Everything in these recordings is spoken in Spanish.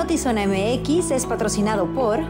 Notizona MX es patrocinado por...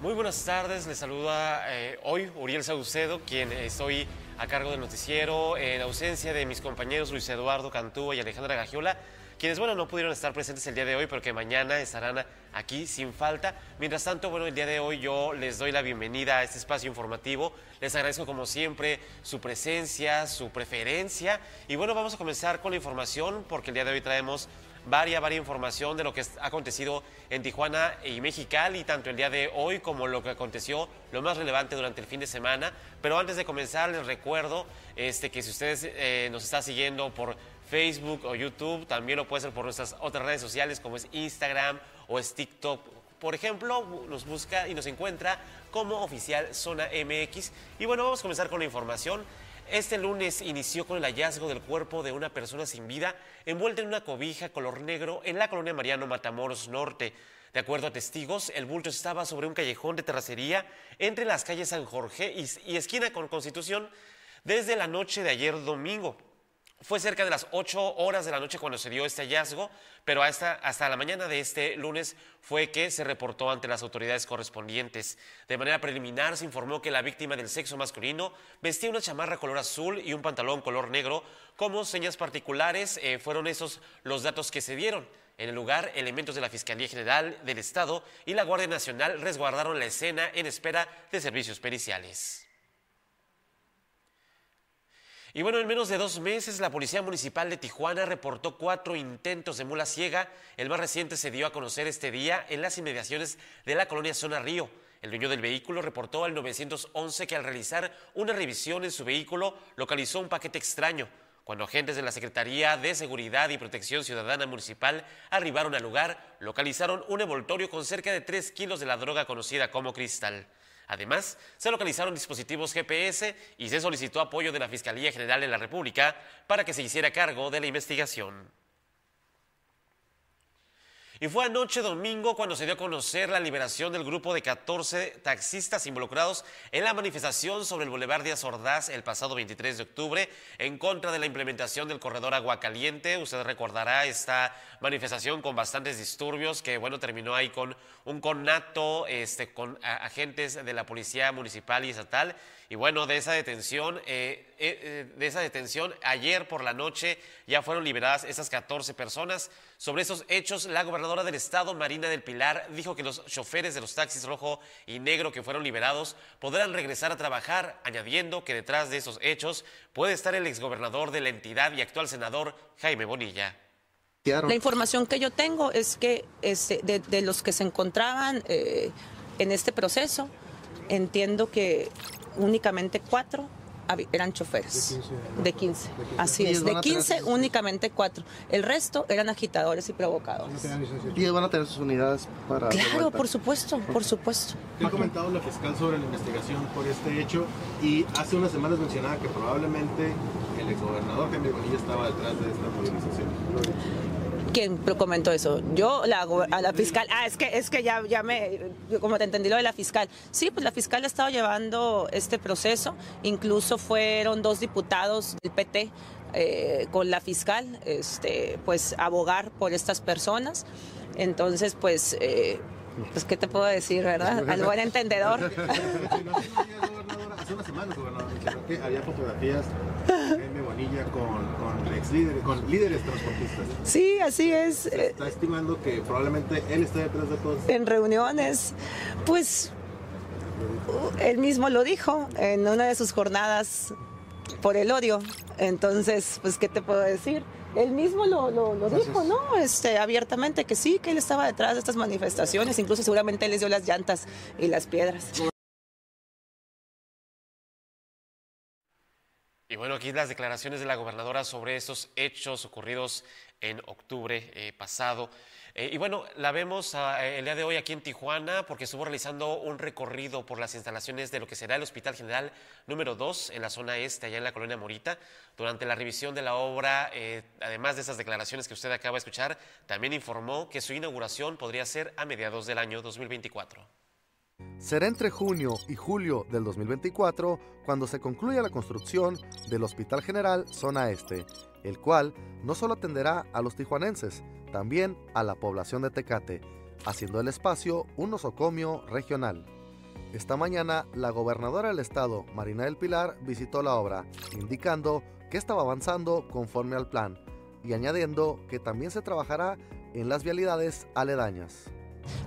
Muy buenas tardes, les saluda eh, hoy Uriel Saucedo, quien estoy a cargo del noticiero en ausencia de mis compañeros Luis Eduardo Cantúa y Alejandra Gagiola quienes, bueno, no pudieron estar presentes el día de hoy, pero que mañana estarán aquí sin falta. Mientras tanto, bueno, el día de hoy yo les doy la bienvenida a este espacio informativo. Les agradezco, como siempre, su presencia, su preferencia. Y bueno, vamos a comenzar con la información, porque el día de hoy traemos varia, varia información de lo que ha acontecido en Tijuana y Mexicali, tanto el día de hoy como lo que aconteció, lo más relevante durante el fin de semana. Pero antes de comenzar, les recuerdo este, que si ustedes eh, nos están siguiendo por Facebook o YouTube, también lo puede hacer por nuestras otras redes sociales como es Instagram o es TikTok. Por ejemplo, nos busca y nos encuentra como oficial Zona MX. Y bueno, vamos a comenzar con la información. Este lunes inició con el hallazgo del cuerpo de una persona sin vida envuelta en una cobija color negro en la colonia Mariano Matamoros Norte. De acuerdo a testigos, el bulto estaba sobre un callejón de terracería entre las calles San Jorge y, esquina con Constitución desde la noche de ayer domingo. Fue cerca de las 8 horas de la noche cuando se dio este hallazgo, pero hasta, hasta la mañana de este lunes fue que se reportó ante las autoridades correspondientes. De manera preliminar se informó que la víctima del sexo masculino vestía una chamarra color azul y un pantalón color negro. Como señas particulares eh, fueron esos los datos que se dieron. En el lugar, elementos de la Fiscalía General del Estado y la Guardia Nacional resguardaron la escena en espera de servicios periciales. Y bueno, en menos de dos meses, la Policía Municipal de Tijuana reportó cuatro intentos de mula ciega. El más reciente se dio a conocer este día en las inmediaciones de la colonia Zona Río. El dueño del vehículo reportó al 911 que al realizar una revisión en su vehículo localizó un paquete extraño. Cuando agentes de la Secretaría de Seguridad y Protección Ciudadana Municipal arribaron al lugar, localizaron un envoltorio con cerca de tres kilos de la droga conocida como cristal. Además, se localizaron dispositivos GPS y se solicitó apoyo de la Fiscalía General de la República para que se hiciera cargo de la investigación. Y fue anoche domingo cuando se dio a conocer la liberación del grupo de 14 taxistas involucrados en la manifestación sobre el Boulevard Díaz Ordaz el pasado 23 de octubre en contra de la implementación del corredor Agua Caliente. Usted recordará esta manifestación con bastantes disturbios que, bueno, terminó ahí con un conato este, con agentes de la Policía Municipal y Estatal y bueno, de esa detención, eh, eh, eh, de esa detención, ayer por la noche ya fueron liberadas esas 14 personas. Sobre esos hechos, la gobernadora del estado, Marina del Pilar, dijo que los choferes de los taxis rojo y negro que fueron liberados podrán regresar a trabajar, añadiendo que detrás de esos hechos puede estar el exgobernador de la entidad y actual senador Jaime Bonilla. La información que yo tengo es que este, de, los que se encontraban en este proceso, entiendo que únicamente cuatro eran choferes. De 15. Así es. De 15, únicamente cuatro. El resto eran agitadores y provocadores. ¿Y van a tener sus unidades para.? Claro, por supuesto, por supuesto. ¿Qué ha comentado la fiscal sobre la investigación por este hecho? Y hace unas semanas mencionaba que probablemente el exgobernador Jaime Bonilla estaba detrás de esta movilización. ¿Quién comentó eso? Yo la, a la fiscal. Ah, es que es que ya, ya me, como te entendí lo de la fiscal. Sí, pues la fiscal ha estado llevando este proceso. Incluso fueron dos diputados del PT eh, con la fiscal, este, pues abogar por estas personas. Entonces, pues, eh, pues qué te puedo decir, ¿verdad? Al buen entendedor. Hace unas semanas, gobernador, había fotografías Jaime Bonilla con, ex líderes, con líderes transportistas. Sí, así es. está estimando que probablemente él está detrás de todo En reuniones, pues él mismo lo dijo en una de sus jornadas por el odio. Entonces, pues, ¿qué te puedo decir? Él mismo lo, lo, dijo, ¿no? Este, abiertamente que sí, que él estaba detrás de estas manifestaciones, incluso seguramente él les dio las llantas y las piedras. Y bueno, aquí las declaraciones de la gobernadora sobre estos hechos ocurridos en octubre eh, pasado. Eh, y bueno, la vemos ah, el día de hoy aquí en Tijuana porque estuvo realizando un recorrido por las instalaciones de lo que será el Hospital General número 2 en la zona este, allá en la colonia Morita. Durante la revisión de la obra, eh, además de esas declaraciones que usted acaba de escuchar, también informó que su inauguración podría ser a mediados del año 2024. Será entre junio y julio del 2024 cuando se concluya la construcción del Hospital General Zona Este, el cual no solo atenderá a los tijuanenses, también a la población de Tecate, haciendo el espacio un nosocomio regional. Esta mañana, la gobernadora del estado, Marina del Pilar, visitó la obra, indicando que estaba avanzando conforme al plan y añadiendo que también se trabajará en las vialidades aledañas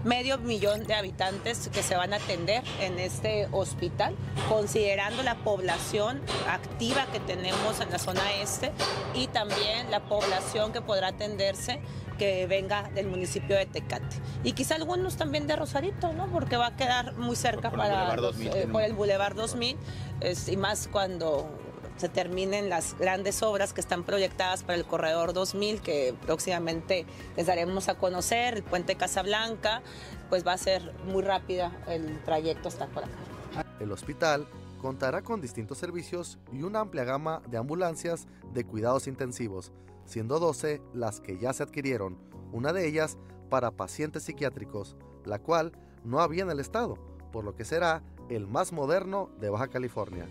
medio millón de habitantes que se van a atender en este hospital, considerando la población activa que tenemos en la zona este y también la población que podrá atenderse que venga del municipio de Tecate. Y quizá algunos también de Rosarito, ¿no? Porque va a quedar muy cerca por para el Boulevard 2000, eh, por el Boulevard 2000 es, y más cuando se terminen las grandes obras que están proyectadas para el Corredor 2000, que próximamente les daremos a conocer, el puente Casablanca, pues va a ser muy rápida el trayecto hasta por acá. El hospital contará con distintos servicios y una amplia gama de ambulancias de cuidados intensivos, siendo 12 las que ya se adquirieron, una de ellas para pacientes psiquiátricos, la cual no había en el estado, por lo que será el más moderno de Baja California.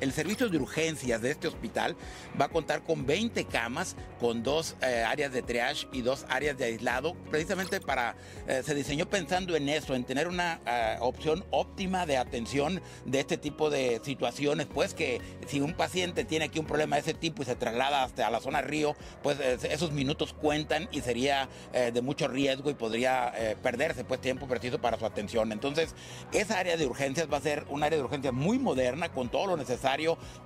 El servicio de urgencias de este hospital va a contar con 20 camas, con dos eh, áreas de triage y dos áreas de aislado, precisamente para, eh, se diseñó pensando en eso, en tener una eh, opción óptima de atención de este tipo de situaciones, pues que si un paciente tiene aquí un problema de ese tipo y se traslada hasta la zona río, pues esos minutos cuentan y sería de mucho riesgo y podría perderse pues tiempo preciso para su atención. Entonces, esa área de urgencias va a ser un área de urgencias muy moderna con todo lo necesario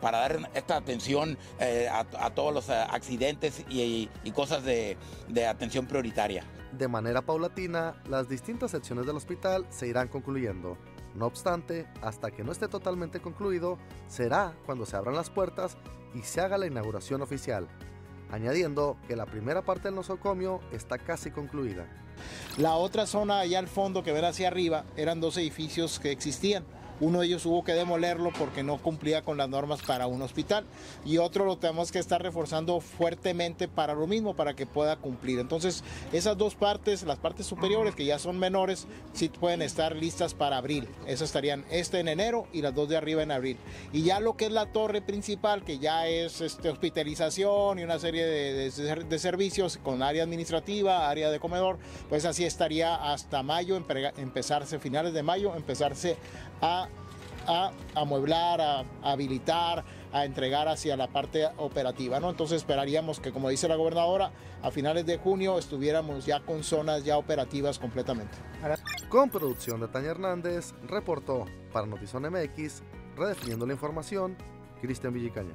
para dar esta atención eh, a, todos los eh, accidentes y, cosas de, de atención prioritaria. De manera paulatina, las distintas secciones del hospital se irán concluyendo. No obstante, hasta que no esté totalmente concluido, será cuando se abran las puertas y se haga la inauguración oficial, añadiendo que la primera parte del nosocomio está casi concluida. La otra zona allá al fondo que ven hacia arriba eran dos edificios que existían uno de ellos hubo que demolerlo porque no cumplía con las normas para un hospital y otro lo tenemos que estar reforzando fuertemente para lo mismo, para que pueda cumplir. Entonces, esas dos partes, las partes superiores que ya son menores, sí pueden estar listas para abril. Esas estarían este en enero y las dos de arriba en abril. Y ya lo que es la torre principal, que ya es este, hospitalización y una serie de servicios con área administrativa, área de comedor, pues así estaría hasta mayo, empezarse, finales de mayo, empezarse a a amueblar, a, habilitar, a entregar hacia la parte operativa. ¿no? Entonces esperaríamos que, como dice la gobernadora, a finales de junio estuviéramos ya con zonas ya operativas completamente. Con producción de Tania Hernández, reportó para Notizón MX, redefiniendo la información, Cristian Villicaña.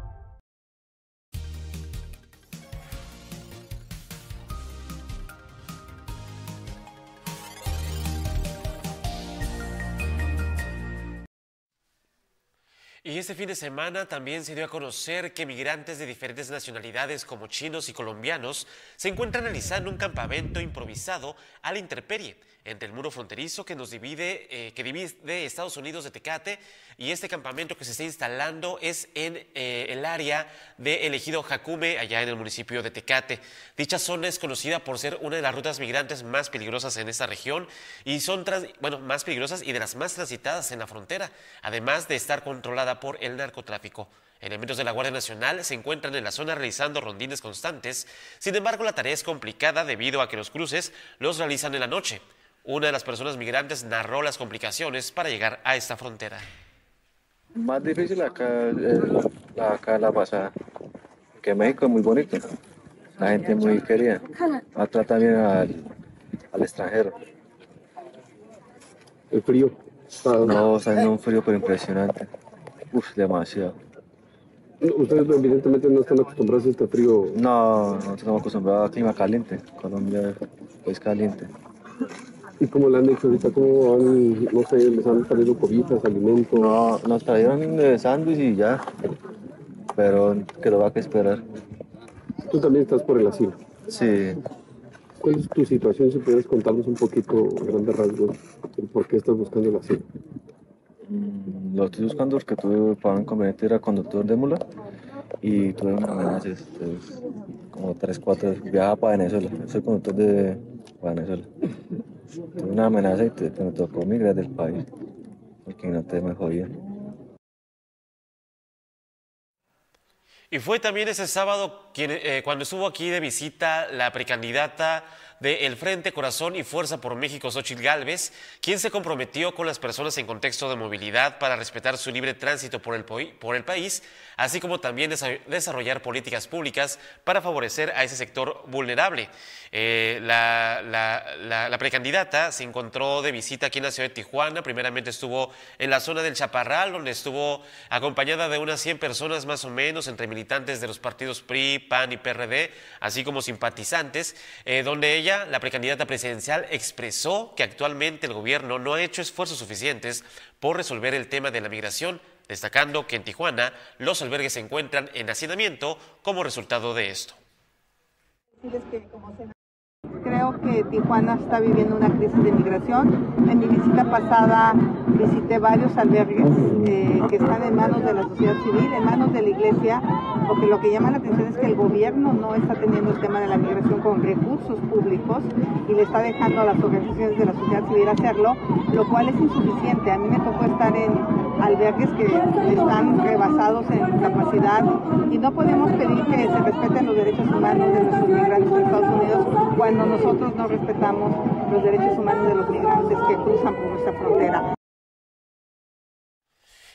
Este fin de semana también se dio a conocer que migrantes de diferentes nacionalidades como chinos y colombianos se encuentran realizando un campamento improvisado a la intemperie entre el muro fronterizo que nos divide, eh, que divide Estados Unidos de Tecate y este campamento que se está instalando es en eh, el área de elegido Jacume, allá en el municipio de Tecate. Dicha zona es conocida por ser una de las rutas migrantes más peligrosas en esta región y son, bueno, más peligrosas y de las más transitadas en la frontera, además de estar controlada por el narcotráfico. Elementos de la Guardia Nacional se encuentran en la zona realizando rondines constantes, sin embargo la tarea es complicada debido a que los cruces los realizan en la noche. Una de las personas migrantes narró las complicaciones para llegar a esta frontera. Más difícil acá, eh, acá la pasada, que México es muy bonito, la gente es muy querida, trata bien al, al extranjero. ¿El frío? No, está un frío pero impresionante, uf, demasiado. Ustedes evidentemente no están acostumbrados a este frío. No, no estamos acostumbrados a clima caliente, Colombia es caliente. ¿Y cómo le han dicho ahorita? ¿Cómo van, no sé, les han traído cobitas, alimentos? No, nos trajeron eh, sándwich y ya, pero que lo va a que esperar. Tú también estás por el asilo. Sí. ¿Cuál es tu situación? Si pudieras contarnos un poquito, a grandes rasgos, el por qué estás buscando el asilo. Mm, Lo estoy buscando porque tuve para un inconveniente, era conductor de mula y tuve este, como 3, 4, viajaba para Venezuela, soy conductor de Venezuela. Tuve una amenaza y te- me tocó migrar del país, porque no te me. Y fue también ese sábado quien, eh, cuando estuvo aquí de visita la precandidata del Frente Corazón y Fuerza por México, Xochitl Gálvez, quien se comprometió con las personas en contexto de movilidad para respetar su libre tránsito por el, por el país, así como también desa- desarrollar políticas públicas para favorecer a ese sector vulnerable. Eh, la, la- la- la precandidata se encontró de visita aquí en la ciudad de Tijuana, primeramente estuvo en la zona del Chaparral, donde estuvo acompañada de unas 100 personas más o menos, entre militantes de los partidos PRI, PAN y PRD, así como simpatizantes, eh, donde ella, la precandidata presidencial, expresó que actualmente el gobierno no ha hecho esfuerzos suficientes por resolver el tema de la migración, destacando que en Tijuana los albergues se encuentran en hacinamiento como resultado de esto. Creo que Tijuana está viviendo una crisis de migración. En mi visita pasada visité varios albergues eh, que están en manos de la sociedad civil, en manos de la iglesia, porque lo que llama la atención es que el gobierno no está teniendo el tema de la migración con recursos públicos y le está dejando a las organizaciones de la sociedad civil hacerlo, lo cual es insuficiente. A mí me tocó estar en albergues que están rebasados en capacidad y no podemos pedir que se respeten los derechos humanos de nuestros migrantes en Estados Unidos cuando nosotros no respetamos los derechos humanos de los migrantes que cruzan por nuestra frontera.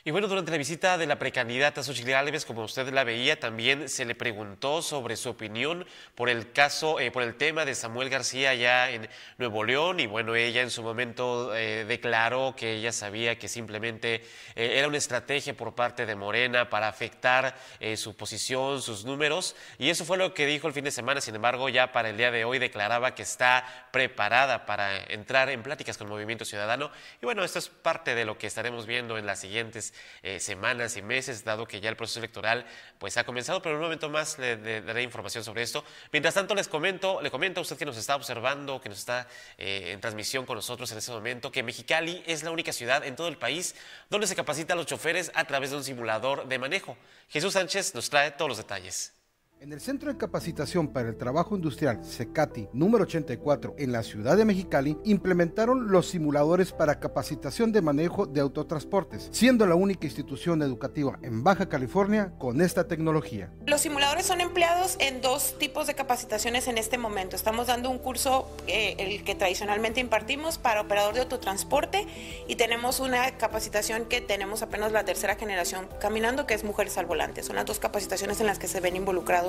Y bueno, durante la visita de la precandidata Xochitl Gálvez, como usted la veía, también se le preguntó sobre su opinión por el caso, eh, por el tema de Samuel García allá en Nuevo León. Y bueno, ella en su momento eh, declaró que ella sabía que simplemente eh, era una estrategia por parte de Morena para afectar eh, su posición, sus números. Y eso fue lo que dijo el fin de semana. Sin embargo, ya para el día de hoy declaraba que está preparada para entrar en pláticas con el Movimiento Ciudadano. Y bueno, esto es parte de lo que estaremos viendo en las siguientes eh, semanas y meses, dado que ya el proceso electoral pues ha comenzado, pero en un momento más le, daré información sobre esto. Mientras tanto, les comento, le comento a usted que nos está observando, que nos está eh, en transmisión con nosotros en este momento, que Mexicali es la única ciudad en todo el país donde se capacita a los choferes a través de un simulador de manejo. Jesús Sánchez nos trae todos los detalles. En el Centro de Capacitación para el Trabajo Industrial CECATI número 84 en la ciudad de Mexicali implementaron los simuladores para capacitación de manejo de autotransportes, siendo la única institución educativa en Baja California con esta tecnología. Los simuladores son empleados en dos tipos de capacitaciones en este momento. Estamos dando un curso, eh, el que tradicionalmente impartimos para operador de autotransporte y tenemos una capacitación que tenemos apenas la tercera generación caminando, que es Mujeres al Volante. Son las dos capacitaciones en las que se ven involucrados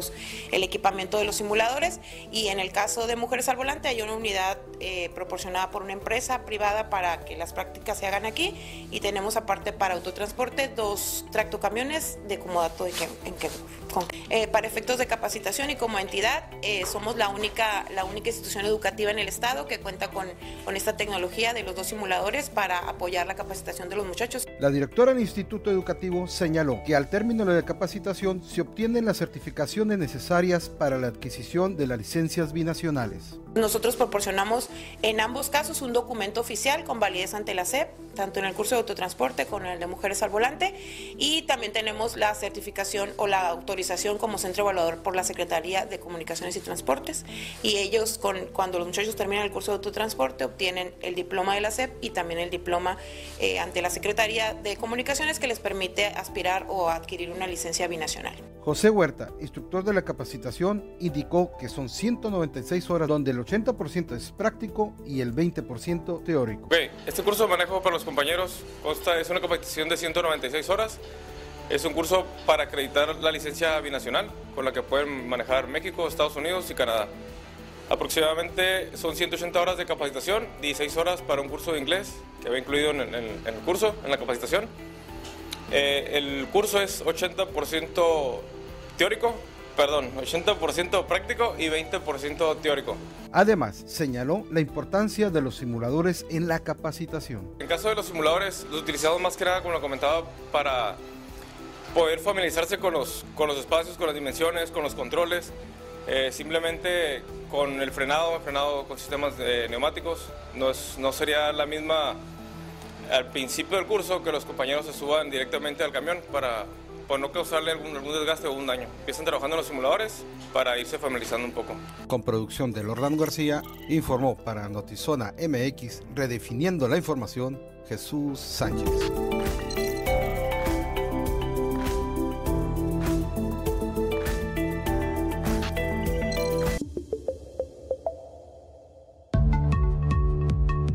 el equipamiento de los simuladores. Y en el caso de Mujeres al Volante hay una unidad eh, proporcionada por una empresa privada para que las prácticas se hagan aquí. Y tenemos aparte para autotransporte dos tractocamiones de comodato en que, eh, para efectos de capacitación y como entidad eh, somos la única, la única institución educativa en el estado que cuenta con, con esta tecnología de los dos simuladores para apoyar la capacitación de los muchachos. La directora del Instituto Educativo señaló que al término de la capacitación se obtienen las certificaciones necesarias para la adquisición de las licencias binacionales. Nosotros proporcionamos en ambos casos un documento oficial con validez ante la SEP, tanto en el curso de autotransporte como en el de Mujeres al Volante, y también tenemos la certificación o la autorización como centro evaluador por la Secretaría de Comunicaciones y Transportes, y ellos cuando los muchachos terminan el curso de autotransporte obtienen el diploma de la SEP y también el diploma eh, ante la Secretaría de Comunicaciones que les permite aspirar o adquirir una licencia binacional. José Huerta, instructor de la capacitación, indicó que son 196 horas donde el 80% es práctico y el 20% teórico. Este curso de manejo para los compañeros consta, es una capacitación de 196 horas. Es un curso para acreditar la licencia binacional con la que pueden manejar México, Estados Unidos y Canadá. Aproximadamente son 180 horas de capacitación, 16 horas para un curso de inglés que va incluido en, en- en el curso, en la capacitación. Eh, el curso es 80% teórico perdón, 80% práctico y 20% teórico. Además, señaló la importancia de los simuladores en la capacitación. En caso de los simuladores, los utilizamos más que nada, como lo comentaba, para poder familiarizarse con los, con los espacios, con las dimensiones, con los controles, eh, simplemente con el frenado, frenado con sistemas de neumáticos, no, no sería la misma al principio del curso que los compañeros se suban directamente al camión para por no causarle algún, algún desgaste o un daño. Empiezan trabajando en los simuladores para irse familiarizando un poco. Con producción de Orlando García, informó para Notizona MX, redefiniendo la información, Jesús Sánchez.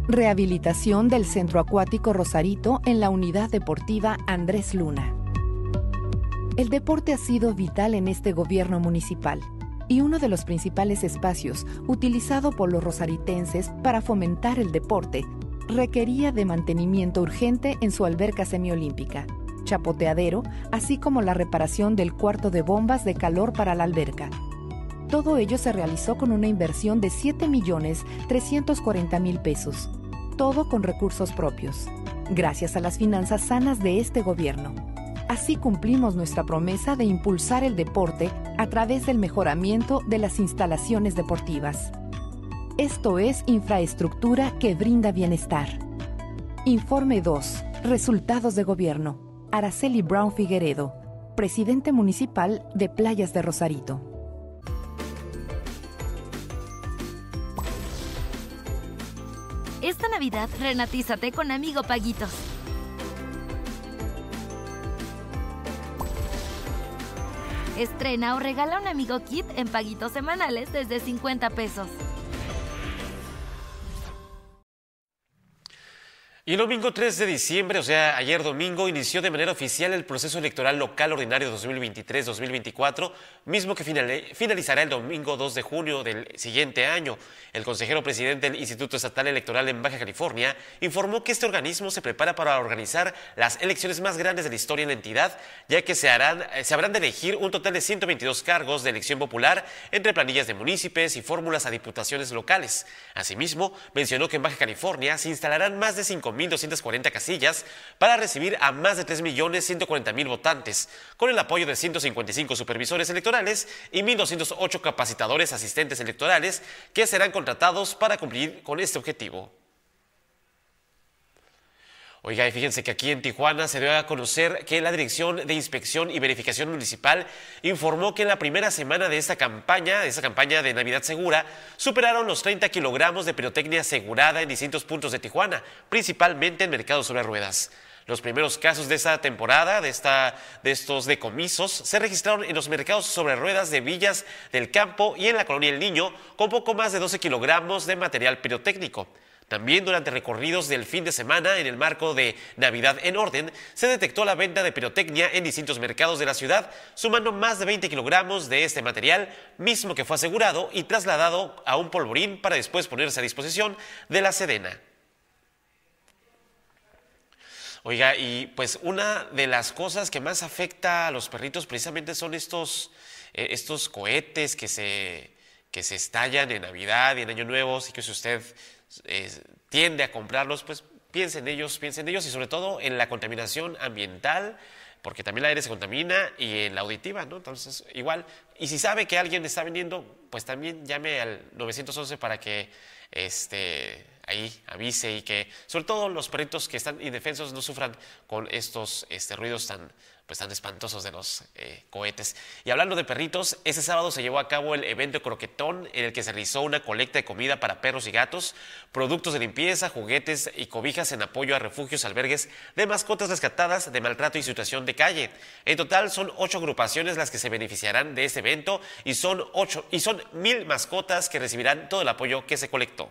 Rehabilitación del Centro Acuático Rosarito en la Unidad Deportiva Andrés Luna. El deporte ha sido vital en este gobierno municipal y uno de los principales espacios utilizado por los rosaritenses para fomentar el deporte requería de mantenimiento urgente en su alberca semiolímpica, chapoteadero, así como la reparación del cuarto de bombas de calor para la alberca. Todo ello se realizó con una inversión de 7.340.000 pesos, todo con recursos propios, gracias a las finanzas sanas de este gobierno. Así cumplimos nuestra promesa de impulsar el deporte a través del mejoramiento de las instalaciones deportivas. Esto es infraestructura que brinda bienestar. Informe 2. Resultados de gobierno. Araceli Brown Figueredo, presidente municipal de Playas de Rosarito. Esta Navidad renatízate con Amigo Paguitos. Estrena o regala un amigo kit en paguitos semanales desde 50 pesos. Y domingo 3 de diciembre, o sea, ayer domingo, inició de manera oficial el proceso electoral local ordinario 2023-2024, mismo que finalizará el domingo 2 de junio del siguiente año. El consejero presidente del Instituto Estatal Electoral en Baja California informó que este organismo se prepara para organizar las elecciones más grandes de la historia en la entidad, ya que se, harán, se habrán de elegir un total de 122 cargos de elección popular entre planillas de municipios y fórmulas a diputaciones locales. Asimismo, mencionó que en Baja California se instalarán más de 5 1.240 casillas para recibir a más de 3.140.000 votantes, con el apoyo de 155 supervisores electorales y 1.208 capacitadores asistentes electorales que serán contratados para cumplir con este objetivo. Oiga, y fíjense que aquí en Tijuana se dio a conocer que la Dirección de Inspección y Verificación Municipal informó que en la primera semana de esta campaña, de esta campaña de Navidad Segura, superaron los 30 kilogramos de pirotecnia asegurada en distintos puntos de Tijuana, principalmente en mercados sobre ruedas. Los primeros casos de esta temporada, de, esta, de estos decomisos, se registraron en los mercados sobre ruedas de Villas del Campo y en la colonia El Niño, con poco más de 12 kilogramos de material pirotécnico. También durante recorridos del fin de semana, en el marco de Navidad en Orden, se detectó la venta de pirotecnia en distintos mercados de la ciudad, sumando más de 20 kilogramos de este material, mismo que fue asegurado y trasladado a un polvorín para después ponerse a disposición de la Sedena. Oiga, y pues una de las cosas que más afecta a los perritos precisamente son estos, eh, estos cohetes que se, que se estallan en Navidad y en Año Nuevo, así que si usted tiende a comprarlos, pues piense en ellos, piense en ellos y sobre todo en la contaminación ambiental, porque también el aire se contamina y en la auditiva, ¿no? Entonces, igual, y si sabe que alguien está vendiendo, pues también llame al 911 para que este, ahí avise y que sobre todo los perritos que están indefensos no sufran con estos este, ruidos tan, pues, tan espantosos de los eh, cohetes. Y hablando de perritos, ese sábado se llevó a cabo el evento Croquetón en el que se realizó una colecta de comida para perros y gatos, productos de limpieza, juguetes y cobijas en apoyo a refugios, albergues de mascotas rescatadas de maltrato y situación de calle. En total son ocho agrupaciones las que se beneficiarán de este evento y son ocho y son mil mascotas que recibirán todo el apoyo que se colectó.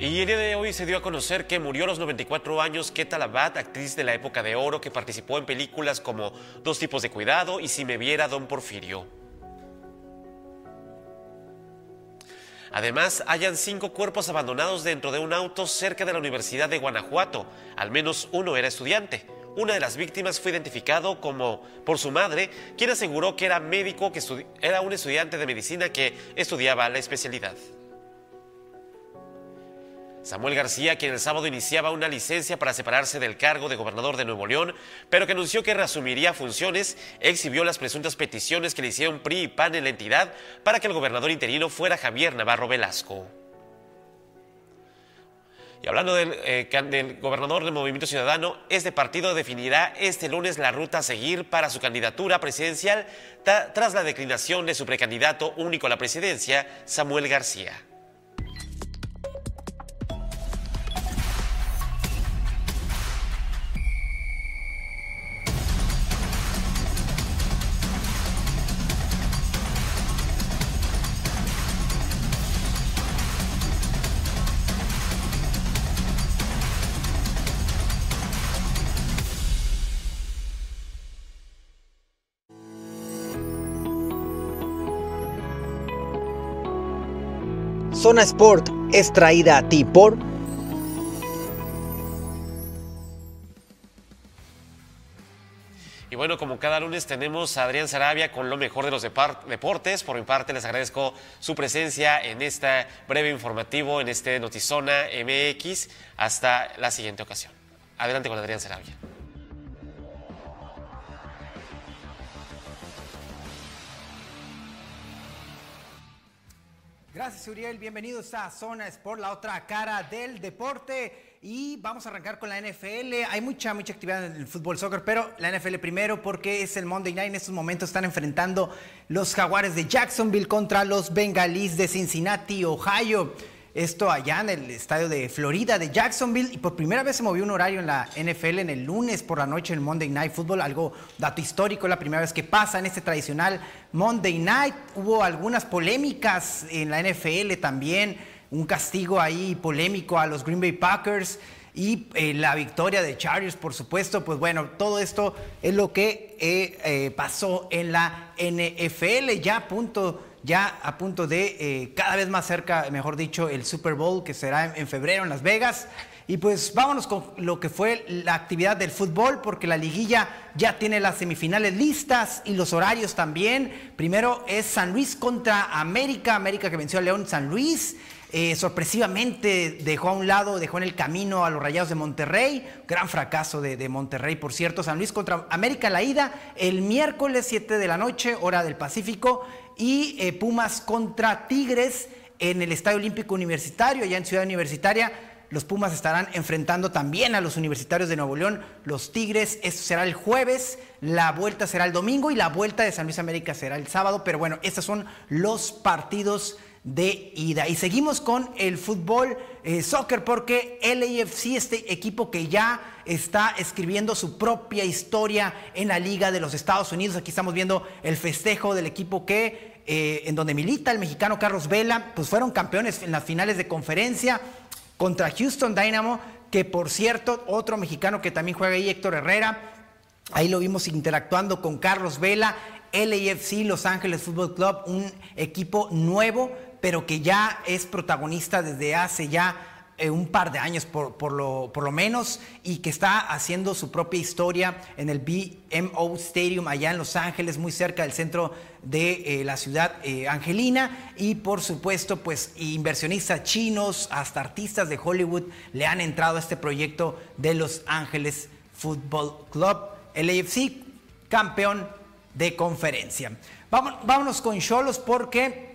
Y el día de hoy se dio a conocer que murió a los 94 años Keta Labat, actriz de la época de oro que participó en películas como Dos tipos de cuidado y Si me viera Don Porfirio. Además, hayan cinco cuerpos abandonados dentro de un auto cerca de la Universidad de Guanajuato. Al menos uno era estudiante. Una de las víctimas fue identificado como por su madre, quien aseguró que era médico, que era un estudiante de medicina que estudiaba la especialidad. Samuel García, quien el sábado iniciaba una licencia para separarse del cargo de gobernador de Nuevo León, pero que anunció que reasumiría funciones, exhibió las presuntas peticiones que le hicieron PRI y PAN en la entidad para que el gobernador interino fuera Javier Navarro Velasco. Y hablando del, eh, del, gobernador del Movimiento Ciudadano, este partido definirá este lunes la ruta a seguir para su candidatura presidencial tras la declinación de su precandidato único a la presidencia, Samuel García. Zona Sport es traída a ti por Y bueno, como cada lunes tenemos a Adrián Sarabia con lo mejor de los deportes. Por mi parte, les agradezco su presencia en este breve informativo, en este Notizona MX. Hasta la siguiente ocasión. Adelante con Adrián Sarabia. Gracias, Uriel. Bienvenidos a Zona Sport, la otra cara del deporte. Y vamos a arrancar con la NFL. Hay mucha, mucha actividad en el fútbol soccer, pero la NFL primero porque es el Monday Night. En estos momentos están enfrentando los Jaguares de Jacksonville contra los Bengalís de Cincinnati, Ohio. Esto allá en el estadio de Florida de Jacksonville. Y por primera vez se movió un horario en la NFL en el lunes por la noche en el Monday Night Football. Algo dato histórico, la primera vez que pasa en este tradicional Monday Night. Hubo algunas polémicas en la NFL también. Un castigo ahí polémico a los Green Bay Packers. Y eh, la victoria de Chargers, por supuesto. Pues bueno, todo esto es lo que eh, eh, pasó en la NFL. Ya punto ya a punto de eh, cada vez más cerca, mejor dicho, el Super Bowl que será en, febrero en Las Vegas. Y pues vámonos con lo que fue la actividad del fútbol, porque la liguilla ya tiene las semifinales listas y los horarios también. Primero es San Luis contra América, América que venció a León San Luis. Eh, sorpresivamente dejó a un lado, dejó en el camino a los Rayados de Monterrey. Gran fracaso de, de, Monterrey, por cierto. San Luis contra América la ida el miércoles 7 de la noche, hora del Pacífico y eh, Pumas contra Tigres en el Estadio Olímpico Universitario, allá en Ciudad Universitaria. Los Pumas estarán enfrentando también a los universitarios de Nuevo León, los Tigres. Esto será el jueves, la vuelta será el domingo y la vuelta de San Luis América será el sábado. Pero bueno, estos son los partidos de ida. Y seguimos con el fútbol eh, soccer porque LAFC, este equipo que ya está escribiendo su propia historia en la Liga de los Estados Unidos. Aquí estamos viendo el festejo del equipo que eh, en donde milita el mexicano Carlos Vela, pues fueron campeones en las finales de conferencia contra Houston Dynamo, que por cierto, otro mexicano que también juega ahí, Héctor Herrera, ahí lo vimos interactuando con Carlos Vela, LAFC Los Ángeles Football Club, un equipo nuevo, pero que ya es protagonista desde hace ya eh, un par de años por, lo, por lo menos y que está haciendo su propia historia en el BMO Stadium allá en Los Ángeles, muy cerca del centro de eh, la ciudad eh, angelina y por supuesto pues inversionistas chinos hasta artistas de Hollywood le han entrado a este proyecto de Los Ángeles Football Club, el AFC campeón de conferencia. vámonos con Cholos porque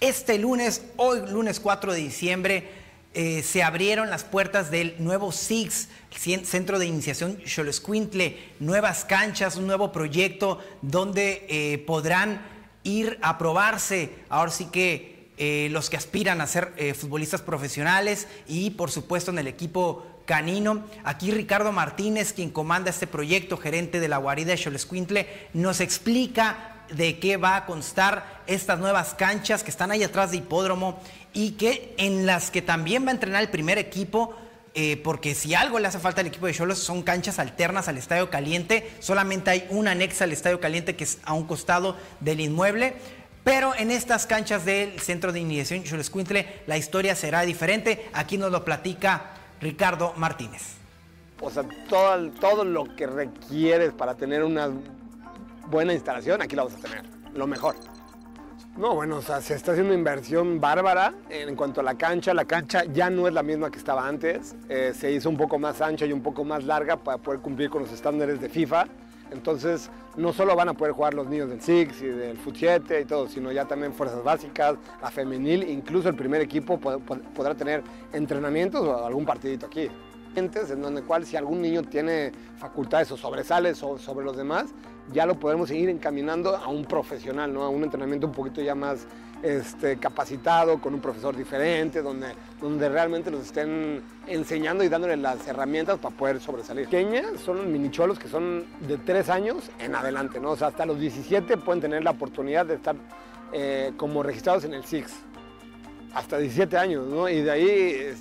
este lunes, hoy lunes 4 de diciembre, eh, se abrieron las puertas del nuevo SIX, Centro de Iniciación Xoloscuintle, nuevas canchas, un nuevo proyecto donde eh, podrán ir a probarse, ahora sí que eh, los que aspiran a ser futbolistas profesionales y por supuesto en el equipo canino. Aquí Ricardo Martínez, quien comanda este proyecto, gerente de la guarida de Xoloscuintle, nos explica de qué va a constar estas nuevas canchas que están ahí atrás de hipódromo y que en las que también va a entrenar el primer equipo. Eh, porque si algo le hace falta al equipo de Cholos son canchas alternas al Estadio Caliente. Solamente hay una anexa al Estadio Caliente que es a un costado del inmueble. Pero en estas canchas del Centro de Iniciación Cholos Quintle la historia será diferente. Aquí nos lo platica Ricardo Martínez. O sea, todo, todo lo que requieres para tener una buena instalación, aquí la vamos a tener, lo mejor. No, bueno, o sea, se está haciendo una inversión bárbara en cuanto a la cancha. La cancha ya no es la misma que estaba antes. Eh, se hizo un poco más ancha y un poco más larga para poder cumplir con los estándares de FIFA. Entonces, no solo van a poder jugar los niños del Six y del Foot 7 y todo, sino ya también fuerzas básicas, la femenil, incluso el primer equipo podrá tener entrenamientos o algún partidito aquí en donde cual si algún niño tiene facultades o sobresale sobre los demás, ya lo podemos seguir encaminando a un profesional, ¿no? a un entrenamiento un poquito ya más este, capacitado, con un profesor diferente, donde, donde realmente nos estén enseñando y dándole las herramientas para poder sobresalir. Pequeñas son minicholos que son de 3 años en adelante, ¿no? o sea, hasta los 17 pueden tener la oportunidad de estar eh, como registrados en el SIX hasta 17 años, ¿no? Y de ahí,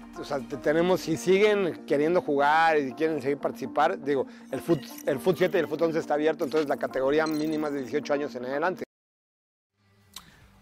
tenemos, si siguen queriendo jugar y quieren seguir participar, digo, el FUT, el FUT 7 y el FUT 11 está abierto, entonces la categoría mínima es de 18 años en adelante.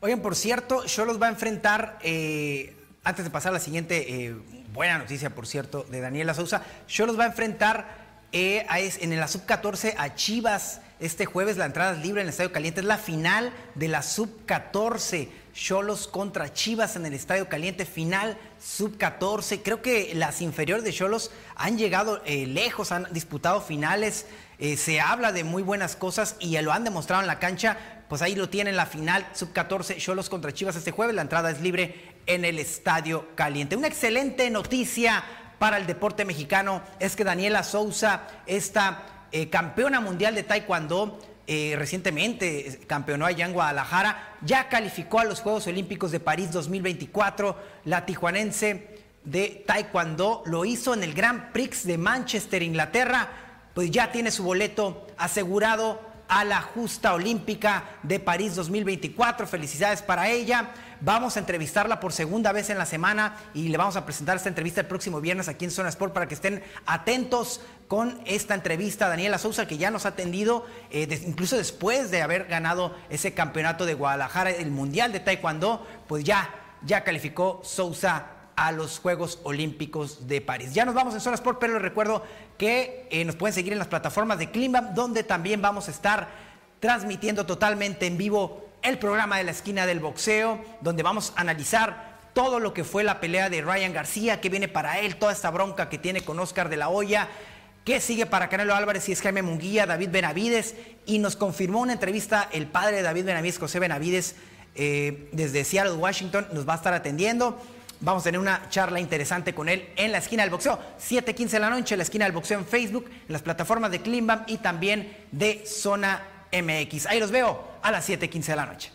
Oigan, por cierto, los va a enfrentar, eh, antes de pasar a la siguiente eh, buena noticia, por cierto, de Daniela Sousa, los va a enfrentar eh, en la sub-14 a Chivas. Este jueves la entrada es libre en el Estadio Caliente. Es la final de la sub-14. Cholos contra Chivas en el Estadio Caliente, final sub-14. Creo que las inferiores de Cholos han llegado eh, lejos, han disputado finales. Eh, se habla de muy buenas cosas y lo han demostrado en la cancha. Pues ahí lo tienen la final sub-14, Cholos contra Chivas este jueves. La entrada es libre en el Estadio Caliente. Una excelente noticia para el deporte mexicano es que Daniela Souza, esta eh, campeona mundial de Taekwondo, eh, recientemente campeonó allá en Guadalajara, ya calificó a los Juegos Olímpicos de París 2024. La tijuanense de Taekwondo lo hizo en el Grand Prix de Manchester, Inglaterra, pues ya tiene su boleto asegurado a la justa olímpica de París 2024. Felicidades para ella. Vamos a entrevistarla por segunda vez en la semana y le vamos a presentar esta entrevista el próximo viernes aquí en Zona Sport para que estén atentos con esta entrevista Daniela Sousa, que ya nos ha atendido, eh, incluso después de haber ganado ese campeonato de Guadalajara, el Mundial de Taekwondo, pues ya, ya calificó Sousa a los Juegos Olímpicos de París. Ya nos vamos en Zona Sport, pero les recuerdo que eh, nos pueden seguir en las plataformas de Climbam, donde también vamos a estar transmitiendo totalmente en vivo el programa de la esquina del boxeo, donde vamos a analizar todo lo que fue la pelea de Ryan García, que viene para él, toda esta bronca que tiene con Oscar de la Hoya, que sigue para Canelo Álvarez y es Jaime Munguía, David Benavides, y nos confirmó una entrevista el padre de David Benavides, José Benavides, eh, desde Seattle, Washington, nos va a estar atendiendo. Vamos a tener una charla interesante con él en la esquina del boxeo, 7:15 de la noche, en la esquina del boxeo en Facebook, en las plataformas de Klimbam y también de Zona MX. Ahí los veo a las 7:15 de la noche.